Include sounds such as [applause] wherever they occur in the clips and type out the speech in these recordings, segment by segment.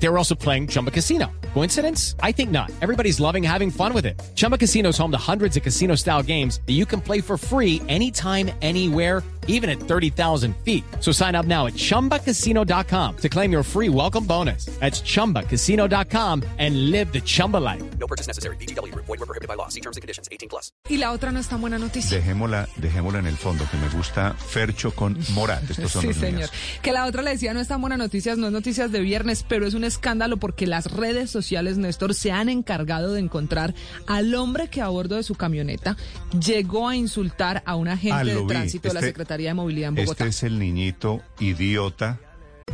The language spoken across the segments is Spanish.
They were also playing Chumba Casino. Coincidence? I think not. Everybody's loving having fun with it. Chumba Casino is home to hundreds of casino style games that you can play for free anytime, anywhere, even at 30,000 feet. So sign up now at chumbacasino.com to claim your free welcome bonus. That's chumbacasino.com and live the Chumba life. No purchase necessary. BGW. Void were prohibited by law. See terms and conditions. 18 plus. Y la otra no es tan buena noticia. Dejémosla, dejémosla en el fondo, que me gusta Fercho con Morat. Estos son [laughs] Sí, los señor. míos. Que la otra le decía no es tan buena noticias, no es noticias de viernes, pero es un escándalo porque las redes sociales, Néstor, se han encargado de encontrar al hombre que a bordo de su camioneta llegó a insultar a un agente Ah, de tránsito de la Este- Secretaría de Movilidad en Bogotá. Este es el niñito idiota.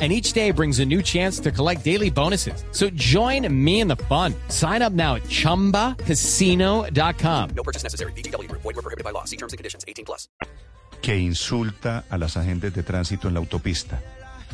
And each day brings a new chance to collect daily bonuses. So join me in the fun. Sign up now at chumbacasino.com. No purchase necessary. BGW. Void were prohibited by law. See terms and conditions. 18 plus. que insulta a las agentes de tránsito en la autopista.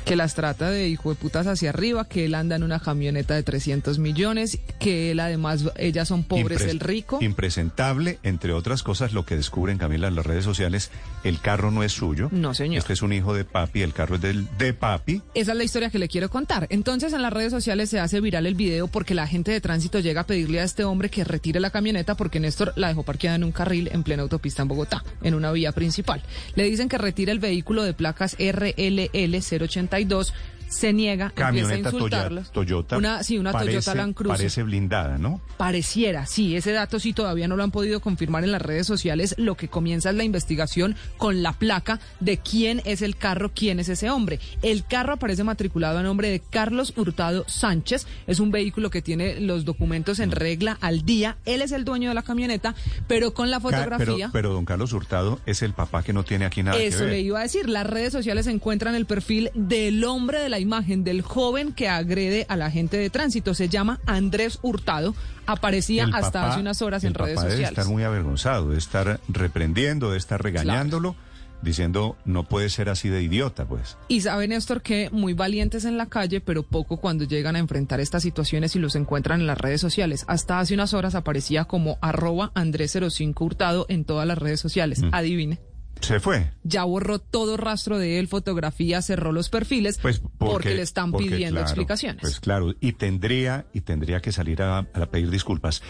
Que las trata de hijo de putas hacia arriba, que él anda en una camioneta de 300 millones, que él además, ellas son pobres, Impres- el rico. Impresentable, entre otras cosas, lo que descubren Camila en las redes sociales, el carro no es suyo. No, señor. Este es un hijo de papi, el carro es del de papi. Esa es la historia que le quiero contar. Entonces en las redes sociales se hace viral el video porque la gente de tránsito llega a pedirle a este hombre que retire la camioneta porque Néstor la dejó parqueada en un carril en plena autopista en Bogotá, en una vía principal. Le dicen que retire el vehículo de placas RLL 082. Se niega, empieza a Camioneta insultarlos. Toya- Toyota. Una, sí, una parece, Toyota Land Cruiser. Parece blindada, ¿no? Pareciera, sí, ese dato sí todavía no lo han podido confirmar en las redes sociales. Lo que comienza es la investigación con la placa de quién es el carro, quién es ese hombre. El carro aparece matriculado a nombre de Carlos Hurtado Sánchez. Es un vehículo que tiene los documentos en regla al día. Él es el dueño de la camioneta, pero con la Pero, fotografía. pero don Carlos Hurtado es el papá que no tiene aquí nada que Eso ver. le iba a decir. Las redes sociales encuentran el perfil del hombre de la imagen, del joven que agrede a la gente de tránsito. Se llama Andrés Hurtado. Aparecía El hasta papá- hace unas horas en redes papá debe sociales. estar muy avergonzado, de estar reprendiendo, de estar regañándolo, diciendo no puede ser así de idiota, pues. Y sabe Néstor que muy valientes en la calle, pero poco cuando llegan a enfrentar estas situaciones y los encuentran en las redes sociales. Hasta hace unas horas aparecía como arroba Andrés05 Hurtado en todas las redes sociales. Mm. Adivine. Se fue. Ya borró todo rastro de él, fotografía, cerró los perfiles Pues porque, le están porque, pidiendo claro, explicaciones. Pues claro, y tendría, y tendría que salir a, a pedir disculpas.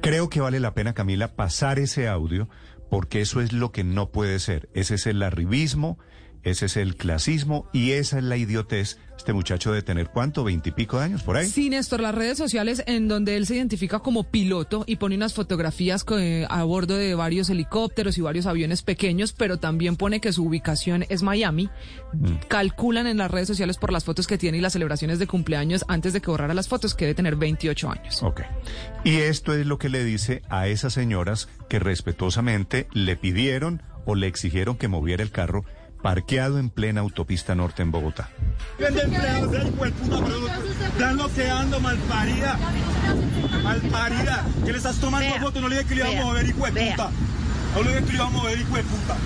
Creo que vale la pena, Camila, pasar ese audio, porque eso es lo que no puede ser. Ese es el arribismo, ese es el clasismo, y esa es la idiotez. Este muchacho de tener cuánto, veintipico de años por ahí. Sí, Néstor, las redes sociales en donde él se identifica como piloto y pone unas fotografías eh, a bordo de varios helicópteros y varios aviones pequeños, pero también pone que su ubicación es Miami. Calculan en las redes sociales por las fotos que tiene y las celebraciones de cumpleaños antes de que borrara las fotos que debe tener 28 años. Ok. Y esto es lo que le dice a esas señoras que respetuosamente le pidieron o le exigieron que moviera el carro parqueado en plena autopista norte en Bogotá. Puta, pero están bloqueando, malparida. Malparida. ¿Qué le estás tomando foto? No le dije que le iba a mover, hijo de puta. No le dije que le iba a mover, hijo de puta.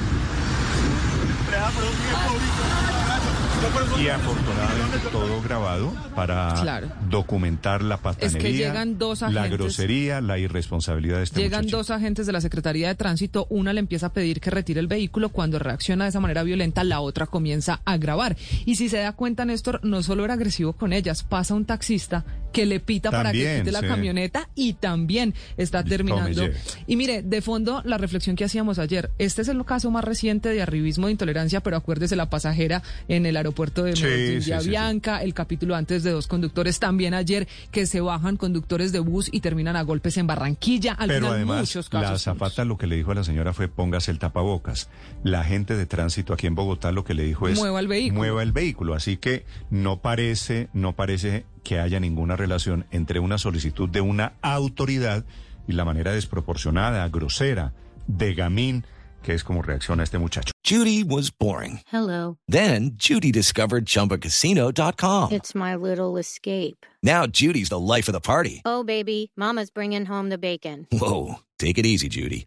Y afortunadamente todo grabado para Claro. documentar la patanería, llegan dos la grosería, la irresponsabilidad de este Llegan muchacho. dos agentes de la Secretaría de Tránsito, una le empieza a pedir que retire el vehículo, cuando reacciona de esa manera violenta, la otra comienza a grabar. Y si se da cuenta, Néstor, no solo era agresivo con ellas, pasa un taxista que le pita para que quite la sí. camioneta y también está terminando. Y mire, de fondo, la reflexión que hacíamos ayer, este es el caso más reciente de arribismo de intolerancia, pero acuérdese la pasajera en el aeropuerto de Medellín, sí, sí. Bianca, el capítulo antes de dos conductores, también ayer que se bajan conductores de bus y terminan a golpes en Barranquilla. Al Pero final, además, muchos la casos. azafata lo que le dijo a la señora fue póngase el tapabocas. La gente de tránsito aquí en Bogotá lo que le dijo es Mueva el vehículo. mueva el vehículo. Así que no parece, no parece que haya ninguna relación entre una solicitud de una autoridad y la manera desproporcionada, grosera, de gamín que es como reacciona este muchacho. Judy was boring. Hello. Then Judy discovered ChumbaCasino.com. It's my little escape. Now Judy's the life of the party. Oh, baby, Mama's bringing home the bacon. Whoa, take it easy, Judy.